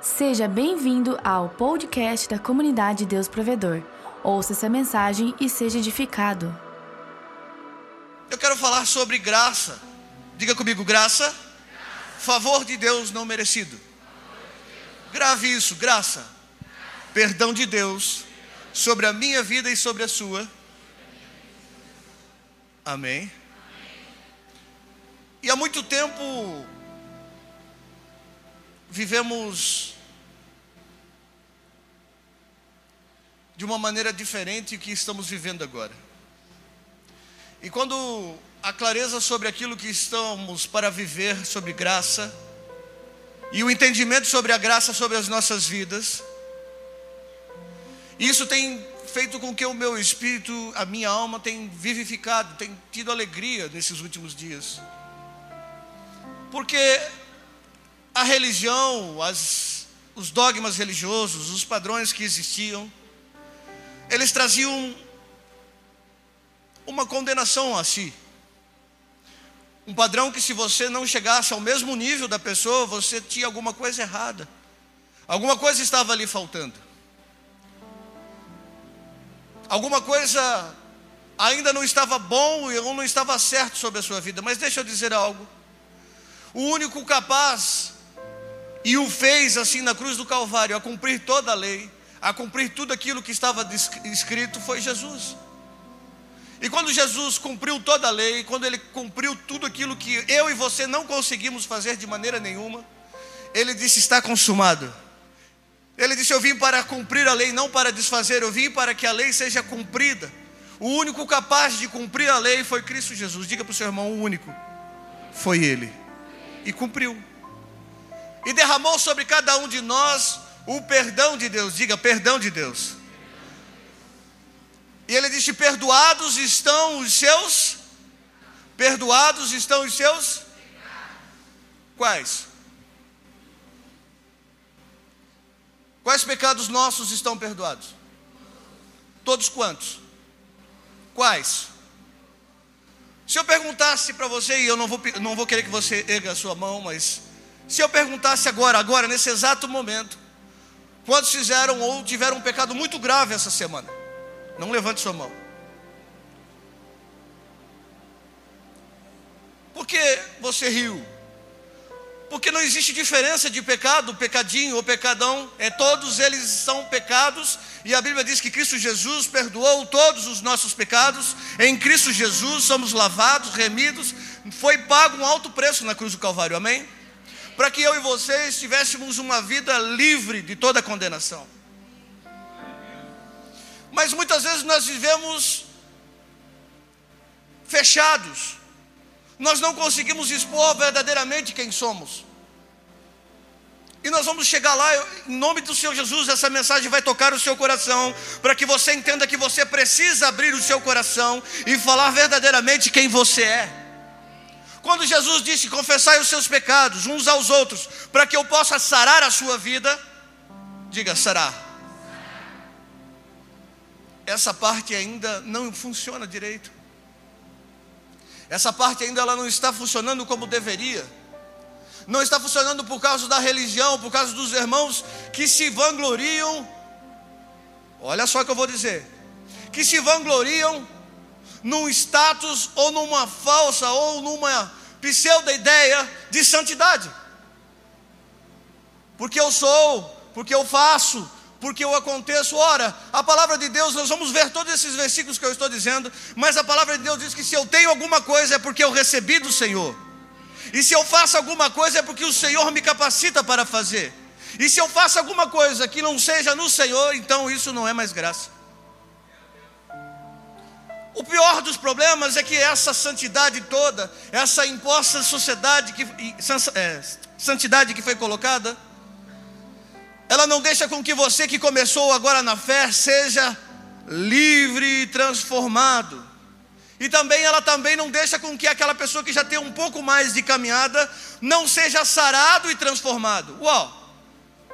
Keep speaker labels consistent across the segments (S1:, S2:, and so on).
S1: Seja bem-vindo ao podcast da comunidade Deus Provedor. Ouça essa mensagem e seja edificado.
S2: Eu quero falar sobre graça. Diga comigo, graça. Favor de Deus não merecido. Grave isso, graça. Perdão de Deus sobre a minha vida e sobre a sua. Amém. E há muito tempo vivemos de uma maneira diferente do que estamos vivendo agora. E quando a clareza sobre aquilo que estamos para viver sobre graça e o entendimento sobre a graça sobre as nossas vidas, isso tem feito com que o meu espírito, a minha alma tem vivificado, tem tido alegria nesses últimos dias. Porque a religião, as, os dogmas religiosos, os padrões que existiam, eles traziam uma condenação a si. Um padrão que, se você não chegasse ao mesmo nível da pessoa, você tinha alguma coisa errada, alguma coisa estava ali faltando, alguma coisa ainda não estava bom ou não estava certo sobre a sua vida. Mas deixa eu dizer algo: o único capaz e o fez assim na cruz do Calvário, a cumprir toda a lei, a cumprir tudo aquilo que estava escrito, foi Jesus. E quando Jesus cumpriu toda a lei, quando ele cumpriu tudo aquilo que eu e você não conseguimos fazer de maneira nenhuma, ele disse: Está consumado. Ele disse: Eu vim para cumprir a lei, não para desfazer, eu vim para que a lei seja cumprida. O único capaz de cumprir a lei foi Cristo Jesus. Diga para o seu irmão: o único foi Ele. E cumpriu e derramou sobre cada um de nós o perdão de Deus. Diga, perdão de Deus. E ele disse: Perdoados estão os seus. Perdoados estão os seus. Quais? Quais pecados nossos estão perdoados? Todos quantos? Quais? Se eu perguntasse para você, e eu não vou, não vou querer que você erga a sua mão, mas se eu perguntasse agora, agora, nesse exato momento, quantos fizeram ou tiveram um pecado muito grave essa semana? Não levante sua mão. Por que você riu? Porque não existe diferença de pecado, pecadinho ou pecadão, é todos eles são pecados, e a Bíblia diz que Cristo Jesus perdoou todos os nossos pecados, em Cristo Jesus somos lavados, remidos, foi pago um alto preço na cruz do Calvário, amém? Para que eu e vocês tivéssemos uma vida livre de toda condenação. Mas muitas vezes nós vivemos fechados, nós não conseguimos expor verdadeiramente quem somos. E nós vamos chegar lá, em nome do Senhor Jesus, essa mensagem vai tocar o seu coração, para que você entenda que você precisa abrir o seu coração e falar verdadeiramente quem você é. Quando Jesus disse: Confessai os seus pecados uns aos outros, para que eu possa sarar a sua vida, diga sarar. Essa parte ainda não funciona direito. Essa parte ainda ela não está funcionando como deveria. Não está funcionando por causa da religião, por causa dos irmãos que se vangloriam. Olha só o que eu vou dizer. Que se vangloriam num status ou numa falsa ou numa pseudo ideia de santidade. Porque eu sou, porque eu faço, porque eu aconteço. Ora, a palavra de Deus, nós vamos ver todos esses versículos que eu estou dizendo, mas a palavra de Deus diz que se eu tenho alguma coisa é porque eu recebi do Senhor. E se eu faço alguma coisa é porque o Senhor me capacita para fazer. E se eu faço alguma coisa que não seja no Senhor, então isso não é mais graça. O pior dos problemas é que essa santidade toda, essa imposta sociedade que, é, santidade que foi colocada, ela não deixa com que você que começou agora na fé seja livre e transformado. E também ela também não deixa com que aquela pessoa que já tem um pouco mais de caminhada não seja sarado e transformado. Uau!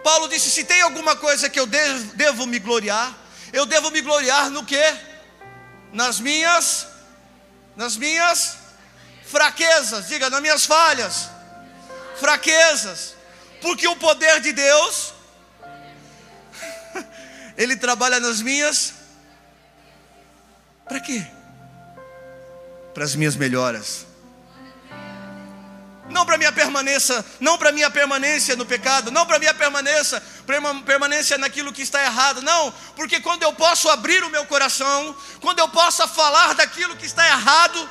S2: Paulo disse: se tem alguma coisa que eu devo, devo me gloriar, eu devo me gloriar no que? nas minhas nas minhas fraquezas, diga, nas minhas falhas, fraquezas. Porque o poder de Deus ele trabalha nas minhas para quê? Para as minhas melhoras. Não para minha permanência, não para minha permanência no pecado, não para minha permanência, permanência naquilo que está errado, não, porque quando eu posso abrir o meu coração, quando eu posso falar daquilo que está errado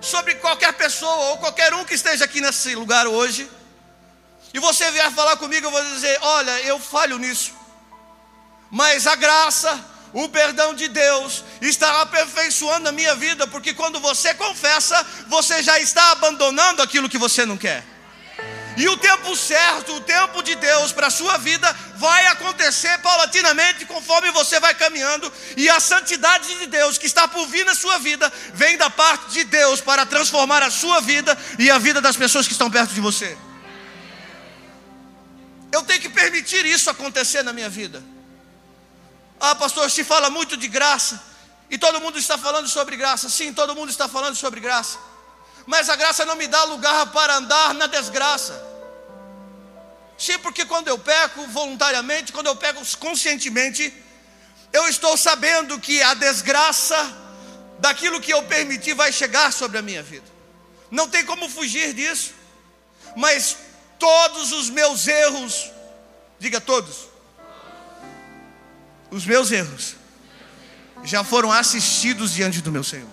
S2: sobre qualquer pessoa ou qualquer um que esteja aqui nesse lugar hoje, e você vier falar comigo, eu vou dizer: olha, eu falho nisso, mas a graça, o perdão de Deus está aperfeiçoando a minha vida, porque quando você confessa, você já está abandonando aquilo que você não quer. E o tempo certo, o tempo de Deus para a sua vida vai acontecer paulatinamente conforme você vai caminhando, e a santidade de Deus que está por vir na sua vida vem da parte de Deus para transformar a sua vida e a vida das pessoas que estão perto de você. Eu tenho que permitir isso acontecer na minha vida. Ah, pastor, se fala muito de graça, e todo mundo está falando sobre graça. Sim, todo mundo está falando sobre graça. Mas a graça não me dá lugar para andar na desgraça. Sim, porque quando eu peco voluntariamente, quando eu peco conscientemente, eu estou sabendo que a desgraça daquilo que eu permiti vai chegar sobre a minha vida. Não tem como fugir disso. Mas todos os meus erros, diga todos, os meus erros já foram assistidos diante do meu Senhor.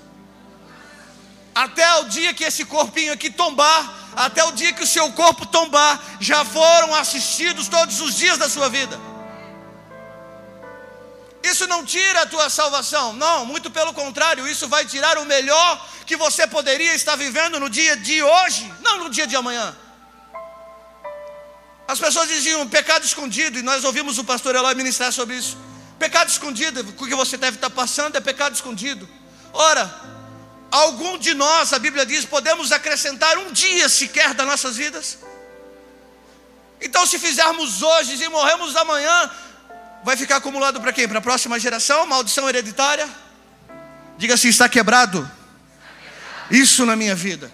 S2: Até o dia que esse corpinho aqui tombar, até o dia que o seu corpo tombar, já foram assistidos todos os dias da sua vida. Isso não tira a tua salvação, não, muito pelo contrário, isso vai tirar o melhor que você poderia estar vivendo no dia de hoje, não no dia de amanhã. As pessoas diziam pecado escondido, e nós ouvimos o pastor Eloy ministrar sobre isso. Pecado escondido, o que você deve estar passando é pecado escondido. Ora, algum de nós, a Bíblia diz, podemos acrescentar um dia sequer das nossas vidas. Então, se fizermos hoje e morremos amanhã, vai ficar acumulado para quem? Para a próxima geração? Maldição hereditária? Diga assim: está quebrado. Isso na minha vida.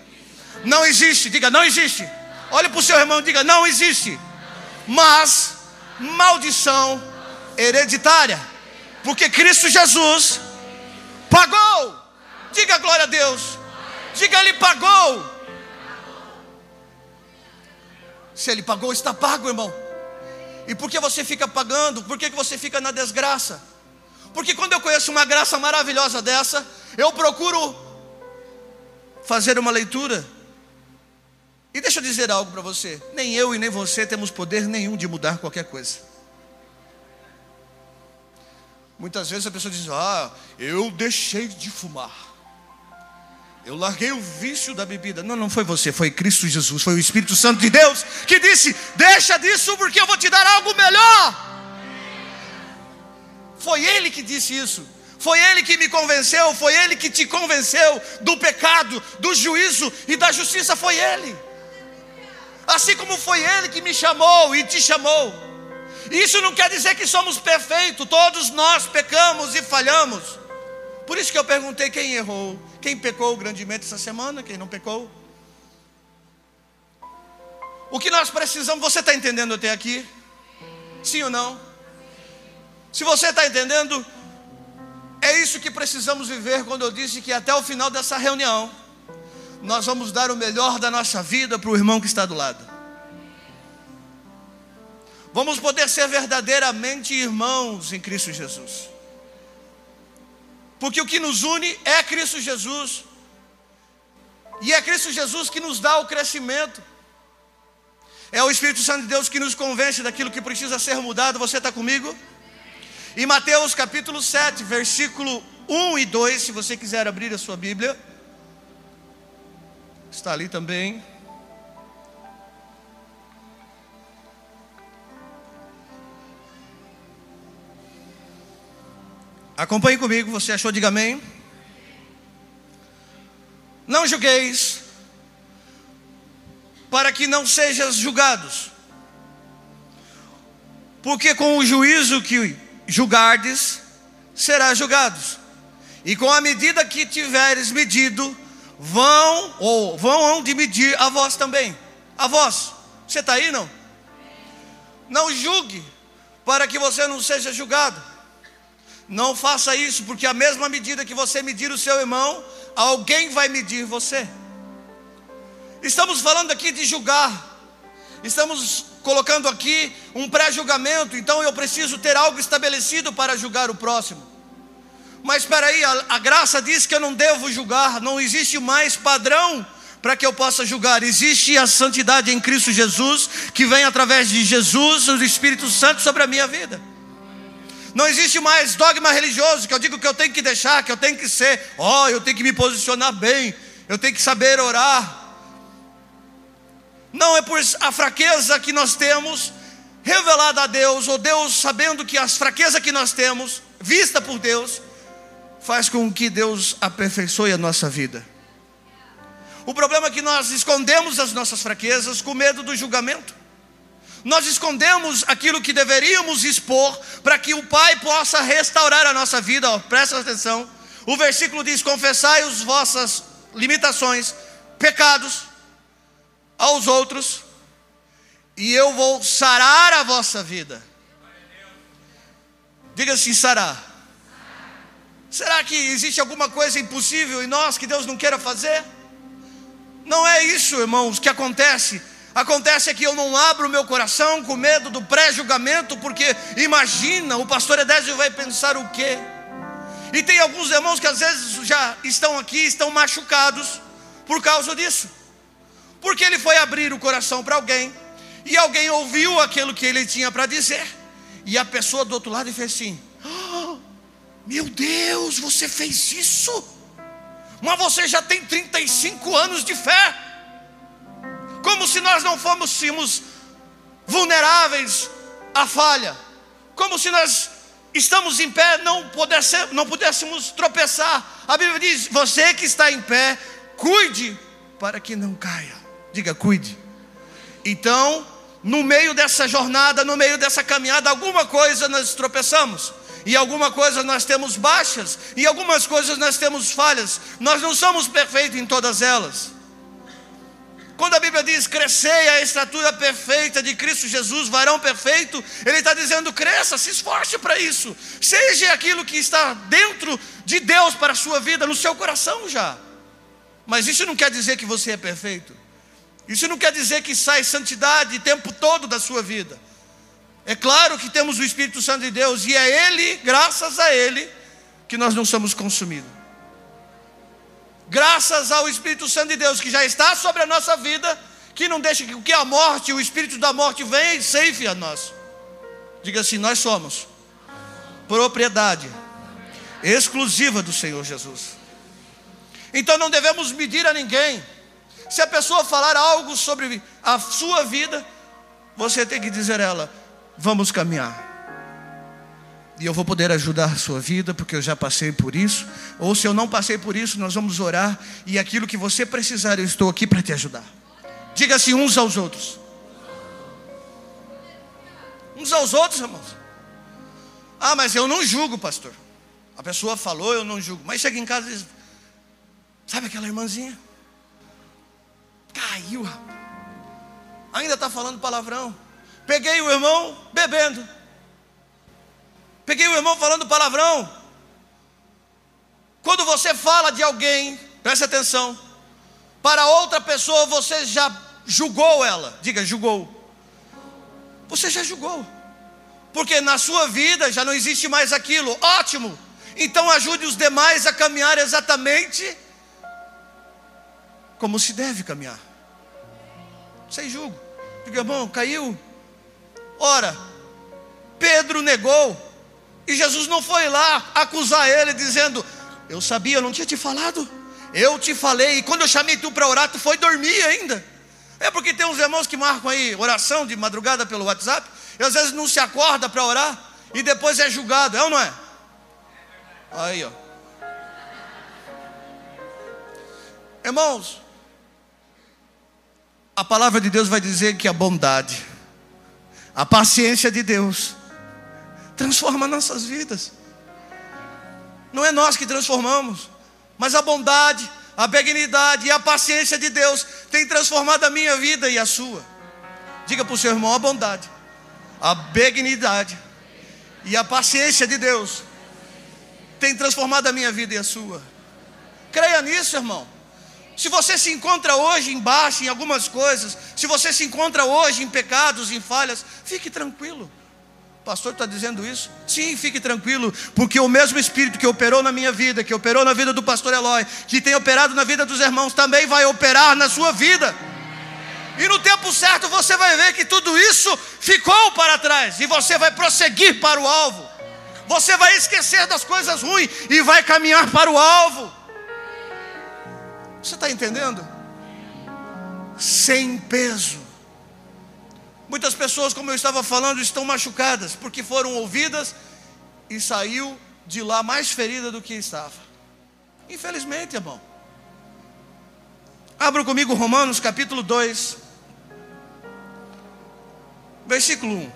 S2: Não existe, diga, não existe. Olhe para o seu irmão e diga: não existe. Mas maldição hereditária. Porque Cristo Jesus pagou. Diga glória a Deus. Diga ele pagou. Se ele pagou, está pago, irmão. E por que você fica pagando? Por que você fica na desgraça? Porque quando eu conheço uma graça maravilhosa dessa, eu procuro fazer uma leitura. E deixa eu dizer algo para você: nem eu e nem você temos poder nenhum de mudar qualquer coisa. Muitas vezes a pessoa diz: Ah, eu deixei de fumar. Eu larguei o vício da bebida. Não, não foi você, foi Cristo Jesus, foi o Espírito Santo de Deus que disse: Deixa disso, porque eu vou te dar algo melhor. Foi Ele que disse isso. Foi Ele que me convenceu, foi Ele que te convenceu do pecado, do juízo e da justiça. Foi Ele. Assim como foi Ele que me chamou e te chamou. Isso não quer dizer que somos perfeitos, todos nós pecamos e falhamos. Por isso que eu perguntei quem errou, quem pecou grandemente essa semana, quem não pecou. O que nós precisamos, você está entendendo até aqui? Sim ou não? Se você está entendendo, é isso que precisamos viver quando eu disse que até o final dessa reunião, nós vamos dar o melhor da nossa vida para o irmão que está do lado. Vamos poder ser verdadeiramente irmãos em Cristo Jesus. Porque o que nos une é Cristo Jesus. E é Cristo Jesus que nos dá o crescimento. É o Espírito Santo de Deus que nos convence daquilo que precisa ser mudado. Você está comigo? Em Mateus capítulo 7, versículo 1 e 2, se você quiser abrir a sua Bíblia. Está ali também. Acompanhe comigo, você achou, diga amém. Não julgueis, para que não sejam julgados, porque com o juízo que julgardes, será julgados, e com a medida que tiveres medido, vão ou vão de medir a vós também. A vós, você está aí não? Não julgue, para que você não seja julgado. Não faça isso, porque a mesma medida que você medir o seu irmão, alguém vai medir você. Estamos falando aqui de julgar. Estamos colocando aqui um pré-julgamento, então eu preciso ter algo estabelecido para julgar o próximo. Mas espera aí, a, a graça diz que eu não devo julgar, não existe mais padrão para que eu possa julgar. Existe a santidade em Cristo Jesus, que vem através de Jesus, o Espírito Santo sobre a minha vida. Não existe mais dogma religioso que eu digo que eu tenho que deixar, que eu tenho que ser, ó, oh, eu tenho que me posicionar bem, eu tenho que saber orar. Não é por a fraqueza que nós temos revelada a Deus, ou Deus sabendo que as fraquezas que nós temos, vista por Deus, faz com que Deus aperfeiçoe a nossa vida. O problema é que nós escondemos as nossas fraquezas com medo do julgamento. Nós escondemos aquilo que deveríamos expor para que o Pai possa restaurar a nossa vida. Presta atenção. O versículo diz: Confessai as vossas limitações, pecados, aos outros, e eu vou sarar a vossa vida. Diga assim: sarar. Será que existe alguma coisa impossível em nós que Deus não queira fazer? Não é isso, irmãos, que acontece. Acontece que eu não abro o meu coração com medo do pré-julgamento, porque imagina, o pastor Edésio vai pensar o quê? E tem alguns irmãos que às vezes já estão aqui, estão machucados por causa disso. Porque ele foi abrir o coração para alguém, e alguém ouviu aquilo que ele tinha para dizer, e a pessoa do outro lado fez assim: oh, Meu Deus, você fez isso? Mas você já tem 35 anos de fé, como se nós não fôssemos vulneráveis à falha, como se nós estamos em pé, não pudéssemos, não pudéssemos tropeçar. A Bíblia diz: Você que está em pé, cuide para que não caia. Diga, cuide. Então, no meio dessa jornada, no meio dessa caminhada, alguma coisa nós tropeçamos. E alguma coisa nós temos baixas, e algumas coisas nós temos falhas. Nós não somos perfeitos em todas elas. Quando a Bíblia diz crescei a estatura perfeita de Cristo Jesus, varão perfeito, Ele está dizendo cresça, se esforce para isso, seja aquilo que está dentro de Deus para a sua vida, no seu coração já. Mas isso não quer dizer que você é perfeito. Isso não quer dizer que sai santidade o tempo todo da sua vida. É claro que temos o Espírito Santo de Deus e é Ele, graças a Ele, que nós não somos consumidos. Graças ao Espírito Santo de Deus que já está sobre a nossa vida, que não deixa que a morte, o espírito da morte venha e seife a nós. Diga assim: nós somos propriedade exclusiva do Senhor Jesus. Então não devemos medir a ninguém se a pessoa falar algo sobre a sua vida, você tem que dizer a ela: vamos caminhar. E eu vou poder ajudar a sua vida, porque eu já passei por isso. Ou se eu não passei por isso, nós vamos orar. E aquilo que você precisar, eu estou aqui para te ajudar. Diga-se assim uns aos outros. Uns aos outros, irmãos. Ah, mas eu não julgo, pastor. A pessoa falou, eu não julgo. Mas chega em casa e diz: Sabe aquela irmãzinha? Caiu, Ainda está falando palavrão. Peguei o irmão bebendo. Peguei o irmão falando palavrão. Quando você fala de alguém, preste atenção. Para outra pessoa você já julgou ela. Diga, julgou. Você já julgou. Porque na sua vida já não existe mais aquilo. Ótimo. Então ajude os demais a caminhar exatamente como se deve caminhar. Sem julgo. Diga, irmão, caiu. Ora, Pedro negou. E Jesus não foi lá acusar ele, dizendo: Eu sabia, eu não tinha te falado. Eu te falei, e quando eu chamei tu para orar, tu foi dormir ainda. É porque tem uns irmãos que marcam aí oração de madrugada pelo WhatsApp, e às vezes não se acorda para orar, e depois é julgado, é ou não é? Aí, ó. Irmãos, a palavra de Deus vai dizer que a bondade, a paciência de Deus, transforma nossas vidas. Não é nós que transformamos, mas a bondade, a benignidade e a paciência de Deus tem transformado a minha vida e a sua. Diga para o seu irmão: a bondade, a benignidade e a paciência de Deus tem transformado a minha vida e a sua. Creia nisso, irmão. Se você se encontra hoje embaixo em algumas coisas, se você se encontra hoje em pecados, em falhas, fique tranquilo. Pastor está dizendo isso? Sim, fique tranquilo, porque o mesmo Espírito que operou na minha vida, que operou na vida do pastor Eloy, que tem operado na vida dos irmãos, também vai operar na sua vida. E no tempo certo você vai ver que tudo isso ficou para trás, e você vai prosseguir para o alvo. Você vai esquecer das coisas ruins e vai caminhar para o alvo. Você está entendendo? Sem peso. Muitas pessoas, como eu estava falando, estão machucadas porque foram ouvidas e saiu de lá mais ferida do que estava. Infelizmente, irmão. Abra comigo Romanos capítulo 2, versículo 1.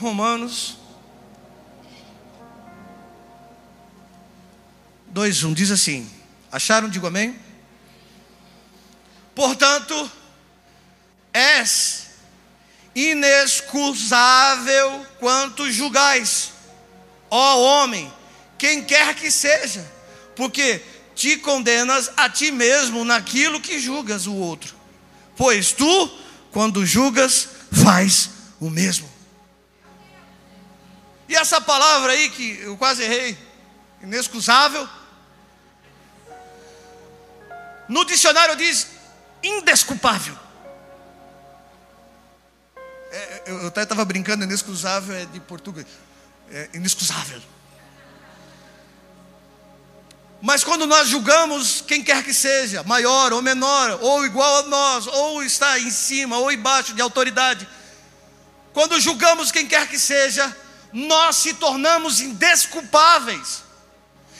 S2: Romanos 2, 1 diz assim: Acharam? Digo amém. Portanto, és inexcusável quanto julgais, ó homem, quem quer que seja, porque te condenas a ti mesmo naquilo que julgas o outro, pois tu, quando julgas, faz o mesmo. E essa palavra aí que eu quase errei, inexcusável, no dicionário diz indesculpável. É, eu, até estava brincando, inexcusável é de português. É inexcusável. Mas quando nós julgamos quem quer que seja, maior ou menor, ou igual a nós, ou está em cima ou embaixo de autoridade, quando julgamos quem quer que seja, nós se tornamos indesculpáveis.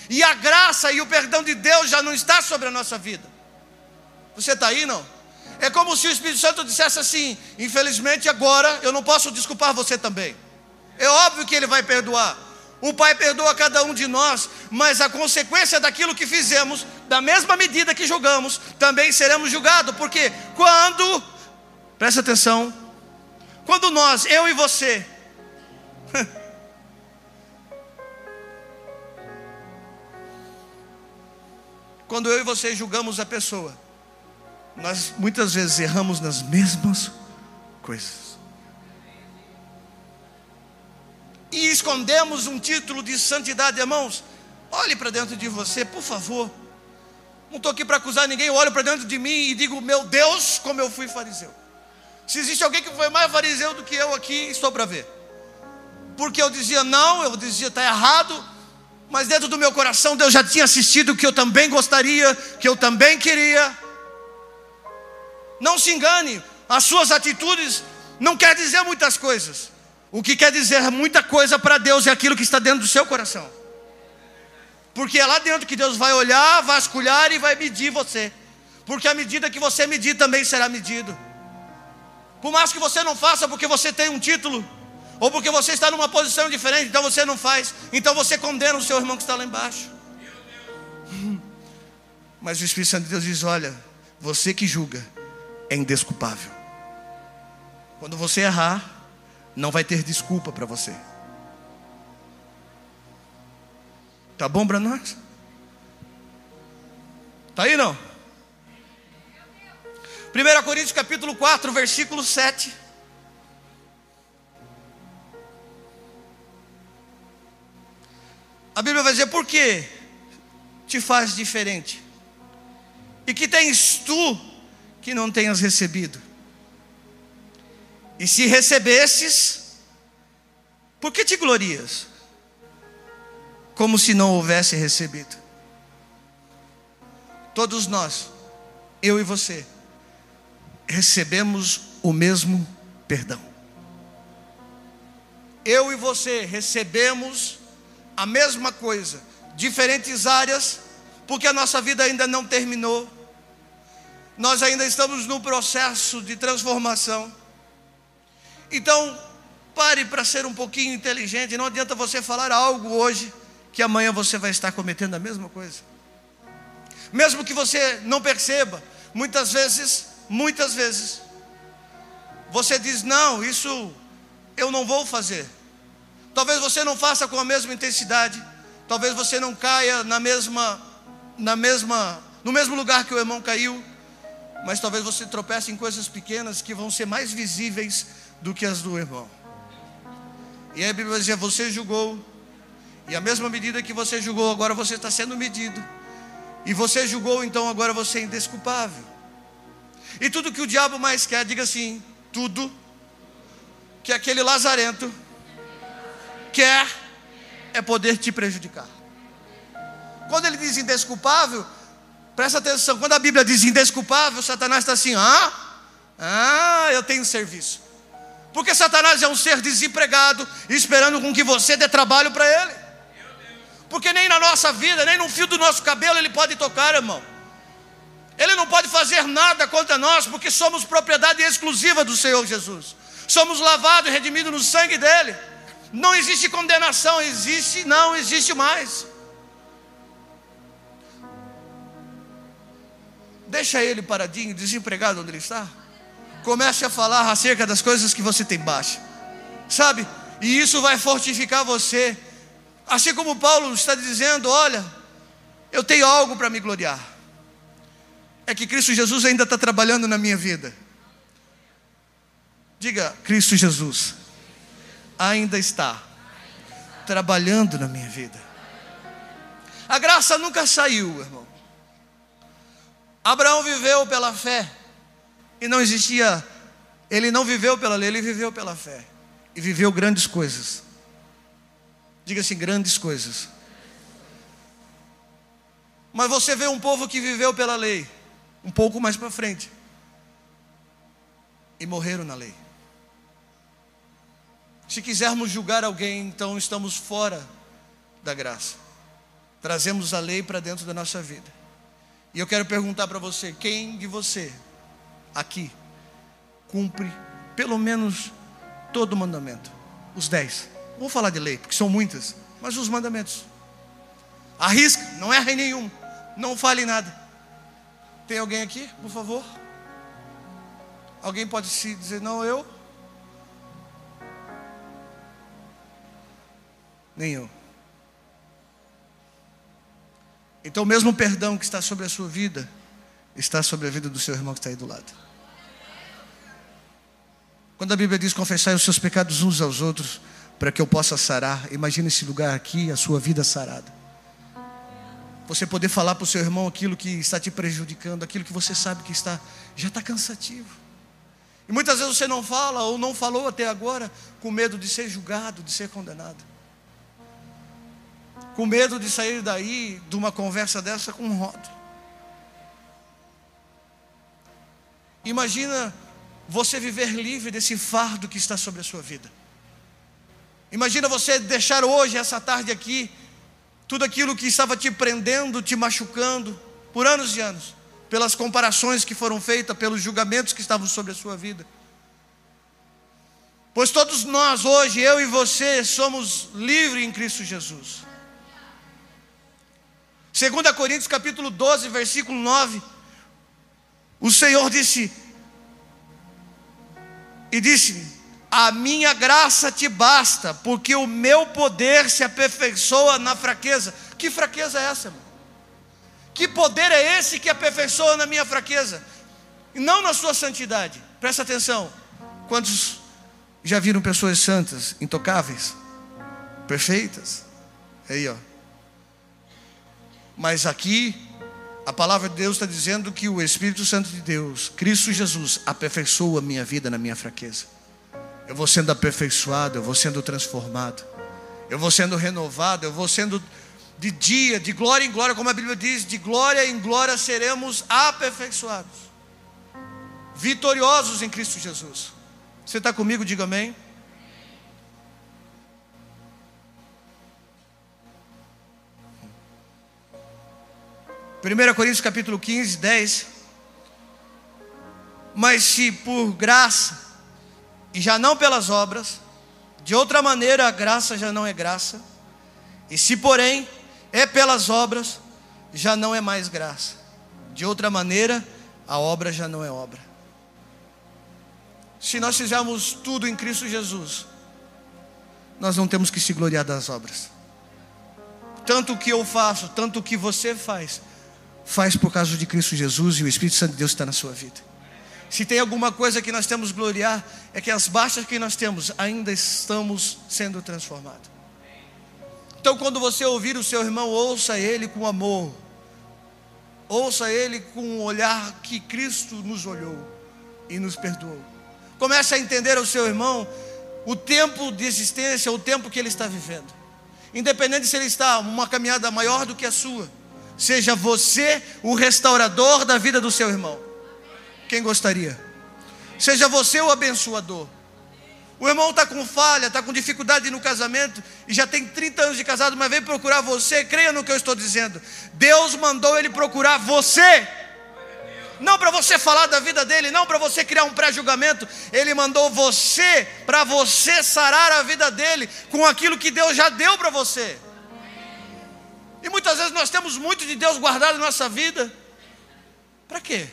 S2: E a graça e o perdão de Deus já não está sobre a nossa vida. Você está aí, não? É como se o Espírito Santo dissesse assim: infelizmente agora eu não posso desculpar você também. É óbvio que ele vai perdoar. O Pai perdoa cada um de nós, mas a consequência daquilo que fizemos, da mesma medida que julgamos, também seremos julgados, porque quando, presta atenção, quando nós, eu e você, quando eu e você julgamos a pessoa, nós muitas vezes erramos nas mesmas coisas. E escondemos um título de santidade, irmãos. Olhe para dentro de você, por favor. Não estou aqui para acusar ninguém, eu olho para dentro de mim e digo, meu Deus, como eu fui fariseu. Se existe alguém que foi mais fariseu do que eu aqui, estou para ver. Porque eu dizia não, eu dizia está errado, mas dentro do meu coração Deus já tinha assistido que eu também gostaria, que eu também queria. Não se engane, as suas atitudes não quer dizer muitas coisas. O que quer dizer muita coisa para Deus é aquilo que está dentro do seu coração. Porque é lá dentro que Deus vai olhar, vasculhar e vai medir você. Porque a medida que você medir também será medido. Por mais que você não faça porque você tem um título, ou porque você está numa posição diferente, então você não faz, então você condena o seu irmão que está lá embaixo. Mas o Espírito Santo de Deus diz: Olha, você que julga, é indesculpável. Quando você errar, não vai ter desculpa para você. Tá bom para nós? Tá aí não? 1 Coríntios capítulo 4, versículo 7. A Bíblia vai dizer por que te faz diferente? E que tens tu que não tenhas recebido. E se recebesses, por que te glorias? Como se não houvesse recebido. Todos nós, eu e você, recebemos o mesmo perdão. Eu e você recebemos a mesma coisa, diferentes áreas, porque a nossa vida ainda não terminou nós ainda estamos no processo de transformação. Então, pare para ser um pouquinho inteligente. Não adianta você falar algo hoje que amanhã você vai estar cometendo a mesma coisa. Mesmo que você não perceba, muitas vezes, muitas vezes, você diz: Não, isso eu não vou fazer. Talvez você não faça com a mesma intensidade. Talvez você não caia na mesma, na mesma, no mesmo lugar que o irmão caiu. Mas talvez você tropece em coisas pequenas que vão ser mais visíveis do que as do irmão. E aí a Bíblia dizer: você julgou, e a mesma medida que você julgou, agora você está sendo medido. E você julgou, então agora você é indesculpável. E tudo que o diabo mais quer, diga assim: tudo que aquele lazarento quer é poder te prejudicar. Quando ele diz indesculpável, presta atenção, quando a Bíblia diz indesculpável, Satanás está assim: ah, ah, eu tenho serviço. Porque Satanás é um ser desempregado, esperando com que você dê trabalho para ele. Porque nem na nossa vida, nem no fio do nosso cabelo ele pode tocar, irmão. Ele não pode fazer nada contra nós, porque somos propriedade exclusiva do Senhor Jesus. Somos lavados e redimidos no sangue dele. Não existe condenação, existe, não existe mais. Deixa ele paradinho, desempregado onde ele está. Comece a falar acerca das coisas que você tem baixo. Sabe? E isso vai fortificar você. Assim como Paulo está dizendo: Olha, eu tenho algo para me gloriar. É que Cristo Jesus ainda está trabalhando na minha vida. Diga, Cristo Jesus ainda está trabalhando na minha vida. A graça nunca saiu, irmão. Abraão viveu pela fé e não existia, ele não viveu pela lei, ele viveu pela fé e viveu grandes coisas. Diga assim, grandes coisas. Mas você vê um povo que viveu pela lei, um pouco mais para frente, e morreram na lei. Se quisermos julgar alguém, então estamos fora da graça. Trazemos a lei para dentro da nossa vida. E eu quero perguntar para você: quem de você aqui cumpre pelo menos todo o mandamento? Os dez. Vou falar de lei, porque são muitas, mas os mandamentos. Arrisca, não erra em nenhum, não fale nada. Tem alguém aqui, por favor? Alguém pode se dizer, não, eu? nenhum. Então, o mesmo perdão que está sobre a sua vida, está sobre a vida do seu irmão que está aí do lado. Quando a Bíblia diz confessar os seus pecados uns aos outros, para que eu possa sarar, imagine esse lugar aqui, a sua vida sarada. Você poder falar para o seu irmão aquilo que está te prejudicando, aquilo que você sabe que está, já está cansativo. E muitas vezes você não fala ou não falou até agora com medo de ser julgado, de ser condenado com medo de sair daí de uma conversa dessa com um rótulo. Imagina você viver livre desse fardo que está sobre a sua vida. Imagina você deixar hoje, essa tarde aqui, tudo aquilo que estava te prendendo, te machucando, por anos e anos, pelas comparações que foram feitas, pelos julgamentos que estavam sobre a sua vida. Pois todos nós hoje, eu e você, somos livres em Cristo Jesus. 2 Coríntios capítulo 12, versículo 9. O Senhor disse, e disse: A minha graça te basta, porque o meu poder se aperfeiçoa na fraqueza. Que fraqueza é essa, irmão? Que poder é esse que aperfeiçoa na minha fraqueza? E não na sua santidade. Presta atenção. Quantos já viram pessoas santas, intocáveis, perfeitas? Aí, ó. Mas aqui, a palavra de Deus está dizendo que o Espírito Santo de Deus, Cristo Jesus, aperfeiçoa a minha vida na minha fraqueza. Eu vou sendo aperfeiçoado, eu vou sendo transformado, eu vou sendo renovado, eu vou sendo de dia, de glória em glória, como a Bíblia diz, de glória em glória seremos aperfeiçoados, vitoriosos em Cristo Jesus. Você está comigo? Diga amém. 1 Coríntios capítulo 15, 10. Mas se por graça, e já não pelas obras, de outra maneira a graça já não é graça, e se porém é pelas obras, já não é mais graça. De outra maneira, a obra já não é obra. Se nós fizermos tudo em Cristo Jesus, nós não temos que se gloriar das obras. Tanto o que eu faço, tanto o que você faz, faz por causa de Cristo Jesus e o Espírito Santo de Deus está na sua vida. Se tem alguma coisa que nós temos gloriar, é que as baixas que nós temos ainda estamos sendo transformados. Então, quando você ouvir o seu irmão, ouça ele com amor, ouça ele com o olhar que Cristo nos olhou e nos perdoou. Comece a entender o seu irmão, o tempo de existência, o tempo que ele está vivendo. Independente se ele está uma caminhada maior do que a sua, seja você o restaurador da vida do seu irmão. Quem gostaria? Seja você o abençoador. O irmão está com falha, está com dificuldade no casamento e já tem 30 anos de casado, mas veio procurar você. Creia no que eu estou dizendo. Deus mandou ele procurar você. Não para você falar da vida dele, não para você criar um pré-julgamento. Ele mandou você para você sarar a vida dele com aquilo que Deus já deu para você. E muitas vezes nós temos muito de Deus guardado em nossa vida. Para quê?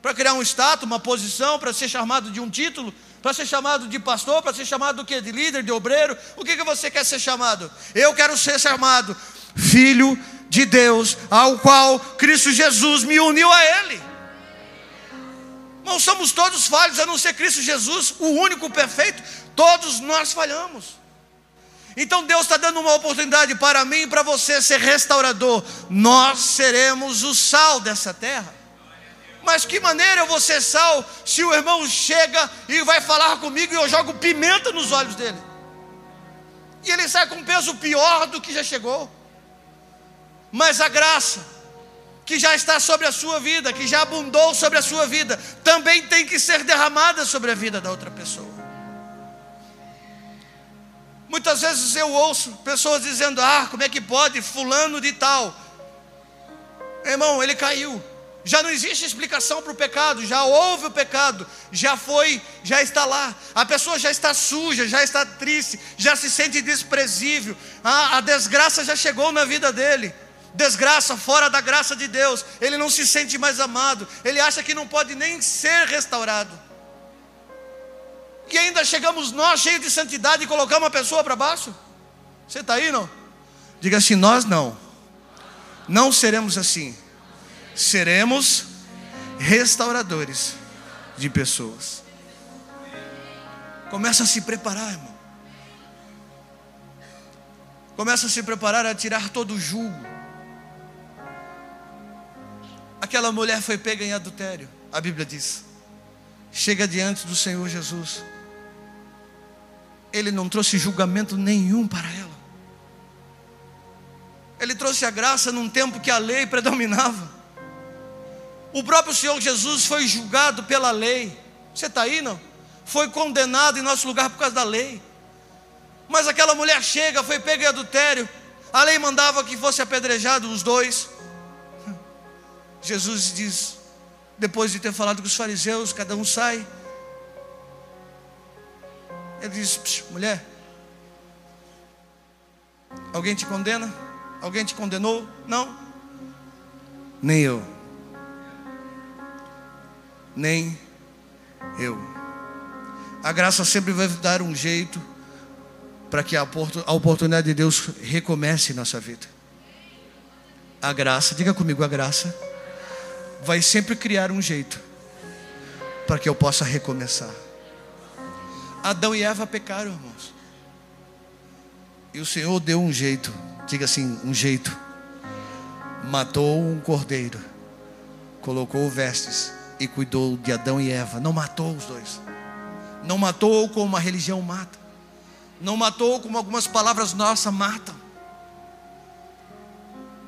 S2: Para criar um status, uma posição, para ser chamado de um título para ser chamado de pastor, para ser chamado do quê? De líder, de obreiro? O que, que você quer ser chamado? Eu quero ser chamado filho de Deus, ao qual Cristo Jesus me uniu a Ele. Não somos todos falhos, a não ser Cristo Jesus, o único perfeito, todos nós falhamos. Então Deus está dando uma oportunidade para mim e para você ser restaurador. Nós seremos o sal dessa terra. Mas que maneira eu vou ser sal se o irmão chega e vai falar comigo e eu jogo pimenta nos olhos dele? E ele sai com um peso pior do que já chegou. Mas a graça que já está sobre a sua vida, que já abundou sobre a sua vida, também tem que ser derramada sobre a vida da outra pessoa. Muitas vezes eu ouço pessoas dizendo: Ah, como é que pode? Fulano de tal. Irmão, ele caiu. Já não existe explicação para o pecado, já houve o pecado, já foi, já está lá. A pessoa já está suja, já está triste, já se sente desprezível. a desgraça já chegou na vida dele. Desgraça fora da graça de Deus. Ele não se sente mais amado. Ele acha que não pode nem ser restaurado. E ainda chegamos nós, cheios de santidade, e colocamos uma pessoa para baixo? Você está aí, não? Diga assim: nós não. Não seremos assim seremos restauradores de pessoas. Começa a se preparar, irmão. Começa a se preparar a tirar todo o julgo. Aquela mulher foi pega em adultério, a Bíblia diz. Chega diante do Senhor Jesus. Ele não trouxe julgamento nenhum para ela. Ele trouxe a graça num tempo que a lei predominava. O próprio Senhor Jesus foi julgado pela lei. Você está aí, não? Foi condenado em nosso lugar por causa da lei. Mas aquela mulher chega, foi pega em adultério. A lei mandava que fosse apedrejado os dois. Jesus diz, depois de ter falado com os fariseus, cada um sai. Ele diz: mulher, alguém te condena? Alguém te condenou? Não? Nem eu nem eu. A graça sempre vai dar um jeito para que a oportunidade de Deus recomece em nossa vida. A graça, diga comigo, a graça vai sempre criar um jeito para que eu possa recomeçar. Adão e Eva pecaram, irmãos. E o Senhor deu um jeito, diga assim, um jeito. Matou um cordeiro, colocou vestes e cuidou de Adão e Eva. Não matou os dois. Não matou como a religião mata. Não matou como algumas palavras nossas matam.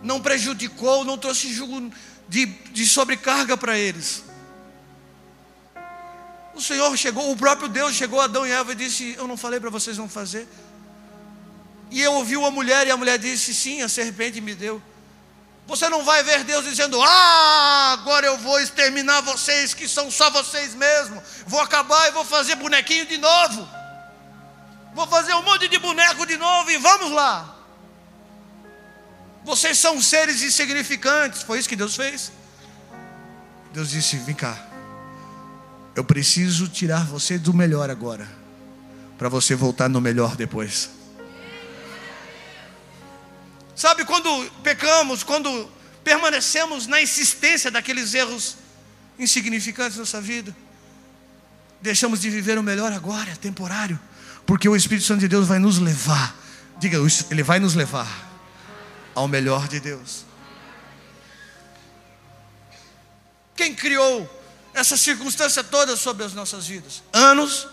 S2: Não prejudicou, não trouxe jugo de, de sobrecarga para eles. O Senhor chegou, o próprio Deus chegou a Adão e Eva e disse: Eu não falei para vocês não fazer. E eu ouvi uma mulher, e a mulher disse: Sim, a serpente me deu. Você não vai ver Deus dizendo: Ah, agora eu vou exterminar vocês que são só vocês mesmos. Vou acabar e vou fazer bonequinho de novo. Vou fazer um monte de boneco de novo e vamos lá. Vocês são seres insignificantes. Foi isso que Deus fez. Deus disse: Vem cá. Eu preciso tirar você do melhor agora. para você voltar no melhor depois. Sabe quando pecamos, quando permanecemos na insistência daqueles erros insignificantes nossa vida, deixamos de viver o melhor agora, temporário, porque o Espírito Santo de Deus vai nos levar, diga, ele vai nos levar ao melhor de Deus. Quem criou essa circunstância toda sobre as nossas vidas? Anos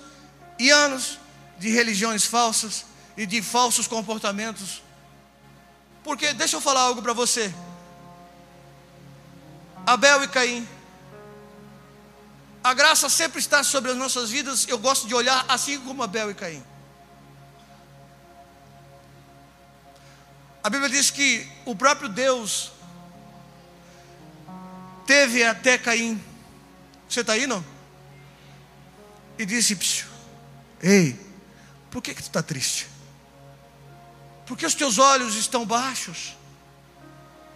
S2: e anos de religiões falsas e de falsos comportamentos. Porque, deixa eu falar algo para você. Abel e Caim. A graça sempre está sobre as nossas vidas. Eu gosto de olhar assim como Abel e Caim. A Bíblia diz que o próprio Deus teve até Caim. Você está aí, não? E disse: Ei, por que, que tu está triste? Por que os teus olhos estão baixos?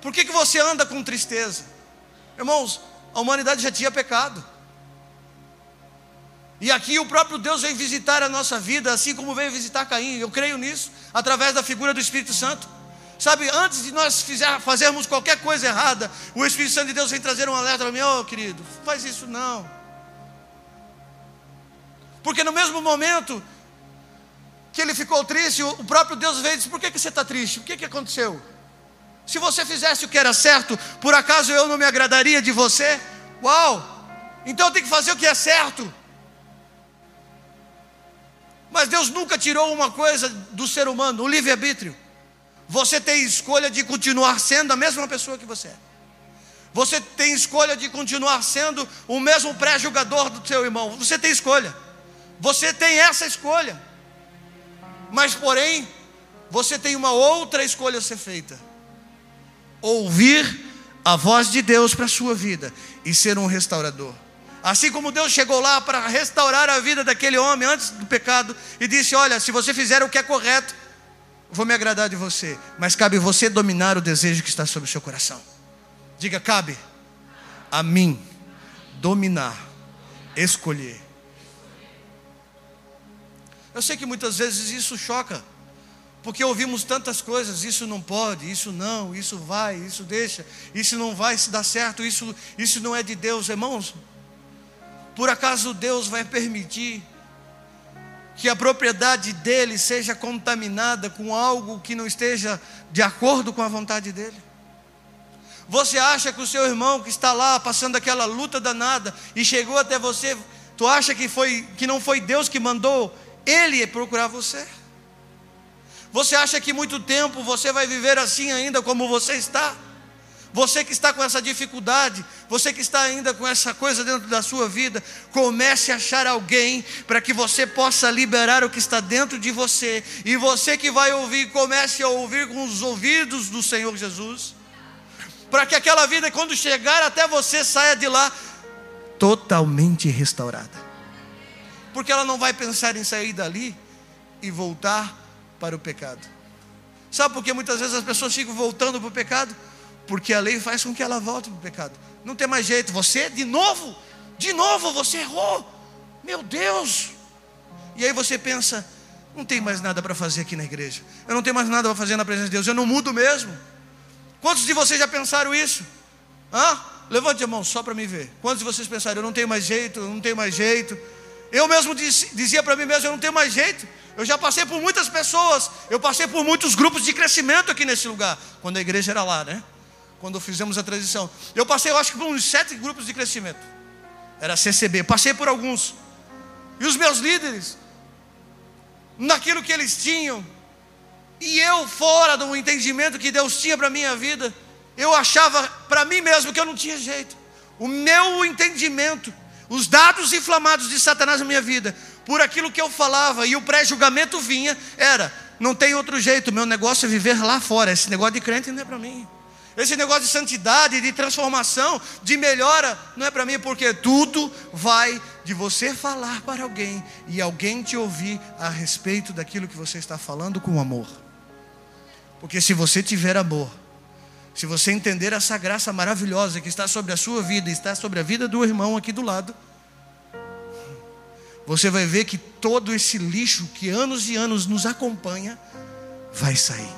S2: Por que, que você anda com tristeza? Irmãos, a humanidade já tinha pecado. E aqui o próprio Deus vem visitar a nossa vida, assim como veio visitar Caim. Eu creio nisso, através da figura do Espírito Santo. Sabe, antes de nós fizer, fazermos qualquer coisa errada, o Espírito Santo de Deus vem trazer um alerta para mim: Ô oh, querido, faz isso não. Porque no mesmo momento que ele ficou triste, o próprio Deus veio e disse: Por que, que você está triste? O que, que aconteceu? Se você fizesse o que era certo, por acaso eu não me agradaria de você? Uau! Então eu tenho que fazer o que é certo. Mas Deus nunca tirou uma coisa do ser humano, o livre-arbítrio. Você tem escolha de continuar sendo a mesma pessoa que você é. Você tem escolha de continuar sendo o mesmo pré-julgador do seu irmão. Você tem escolha. Você tem essa escolha. Mas, porém, você tem uma outra escolha a ser feita: ouvir a voz de Deus para a sua vida e ser um restaurador. Assim como Deus chegou lá para restaurar a vida daquele homem antes do pecado e disse: Olha, se você fizer o que é correto, vou me agradar de você, mas cabe você dominar o desejo que está sobre o seu coração. Diga, cabe a mim dominar, escolher. Eu sei que muitas vezes isso choca, porque ouvimos tantas coisas, isso não pode, isso não, isso vai, isso deixa, isso não vai se dar certo, isso, isso não é de Deus, irmãos. Por acaso Deus vai permitir que a propriedade dele seja contaminada com algo que não esteja de acordo com a vontade dele? Você acha que o seu irmão que está lá passando aquela luta danada e chegou até você, tu acha que foi que não foi Deus que mandou ele procurar você? Você acha que muito tempo você vai viver assim ainda como você está? Você que está com essa dificuldade, você que está ainda com essa coisa dentro da sua vida, comece a achar alguém para que você possa liberar o que está dentro de você. E você que vai ouvir, comece a ouvir com os ouvidos do Senhor Jesus. Para que aquela vida, quando chegar até você, saia de lá totalmente restaurada. Porque ela não vai pensar em sair dali e voltar para o pecado. Sabe por que muitas vezes as pessoas ficam voltando para o pecado? Porque a lei faz com que ela volte para o pecado. Não tem mais jeito, você de novo, de novo você errou, meu Deus. E aí você pensa, não tem mais nada para fazer aqui na igreja, eu não tenho mais nada para fazer na presença de Deus, eu não mudo mesmo. Quantos de vocês já pensaram isso? Hã? Levante a mão só para me ver. Quantos de vocês pensaram, eu não tenho mais jeito, eu não tenho mais jeito? Eu mesmo dizia para mim mesmo, eu não tenho mais jeito. Eu já passei por muitas pessoas, eu passei por muitos grupos de crescimento aqui nesse lugar, quando a igreja era lá, né? Quando fizemos a transição. Eu passei, eu acho que por uns sete grupos de crescimento. Era CCB. Passei por alguns. E os meus líderes, naquilo que eles tinham, e eu fora do entendimento que Deus tinha para a minha vida, eu achava para mim mesmo que eu não tinha jeito. O meu entendimento, os dados inflamados de Satanás na minha vida, por aquilo que eu falava e o pré-julgamento vinha, era: não tem outro jeito, meu negócio é viver lá fora. Esse negócio de crente não é para mim. Esse negócio de santidade, de transformação, de melhora, não é para mim, porque tudo vai de você falar para alguém e alguém te ouvir a respeito daquilo que você está falando com amor. Porque se você tiver amor, se você entender essa graça maravilhosa que está sobre a sua vida, está sobre a vida do irmão aqui do lado, você vai ver que todo esse lixo que anos e anos nos acompanha vai sair.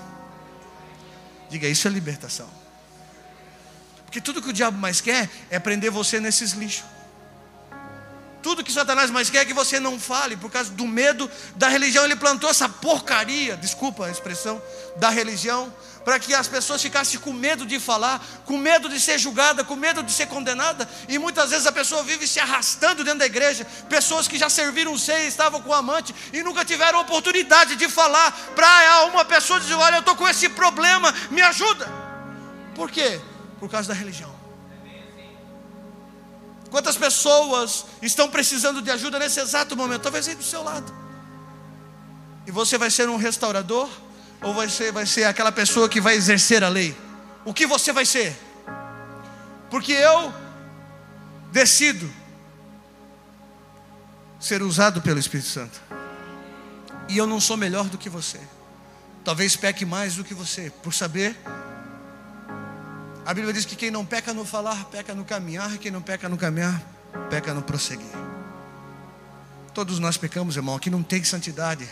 S2: Diga, isso é libertação. Porque tudo que o diabo mais quer é prender você nesses lixos. Tudo que Satanás mais quer é que você não fale, por causa do medo da religião. Ele plantou essa porcaria, desculpa a expressão, da religião, para que as pessoas ficassem com medo de falar, com medo de ser julgada, com medo de ser condenada. E muitas vezes a pessoa vive se arrastando dentro da igreja. Pessoas que já serviram seis, estavam com amante e nunca tiveram oportunidade de falar para uma pessoa dizer: Olha, eu estou com esse problema, me ajuda. Por quê? Por causa da religião. Quantas pessoas estão precisando de ajuda nesse exato momento? Talvez aí do seu lado. E você vai ser um restaurador? Ou ser, vai ser aquela pessoa que vai exercer a lei? O que você vai ser? Porque eu decido ser usado pelo Espírito Santo. E eu não sou melhor do que você. Talvez peque mais do que você, por saber a Bíblia diz que quem não peca no falar, peca no caminhar, e quem não peca no caminhar, peca no prosseguir. Todos nós pecamos, irmão, aqui não tem santidade.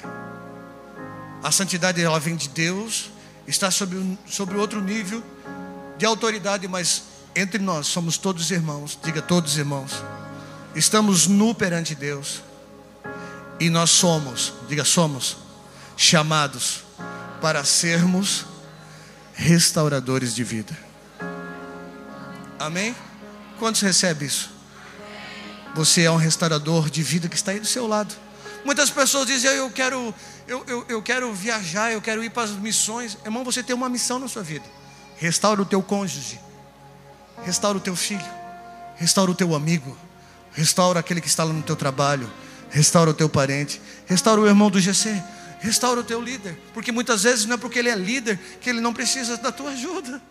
S2: A santidade ela vem de Deus, está sobre, sobre outro nível de autoridade, mas entre nós somos todos irmãos, diga todos irmãos. Estamos nu perante Deus. E nós somos, diga somos, chamados para sermos restauradores de vida. Amém? Quantos recebe isso? Você é um restaurador de vida que está aí do seu lado. Muitas pessoas dizem, eu quero, eu, eu, eu quero viajar, eu quero ir para as missões. Irmão, você tem uma missão na sua vida. Restaura o teu cônjuge, restaura o teu filho, restaura o teu amigo, restaura aquele que está lá no teu trabalho, restaura o teu parente, restaura o irmão do GC, restaura o teu líder. Porque muitas vezes não é porque ele é líder que ele não precisa da tua ajuda.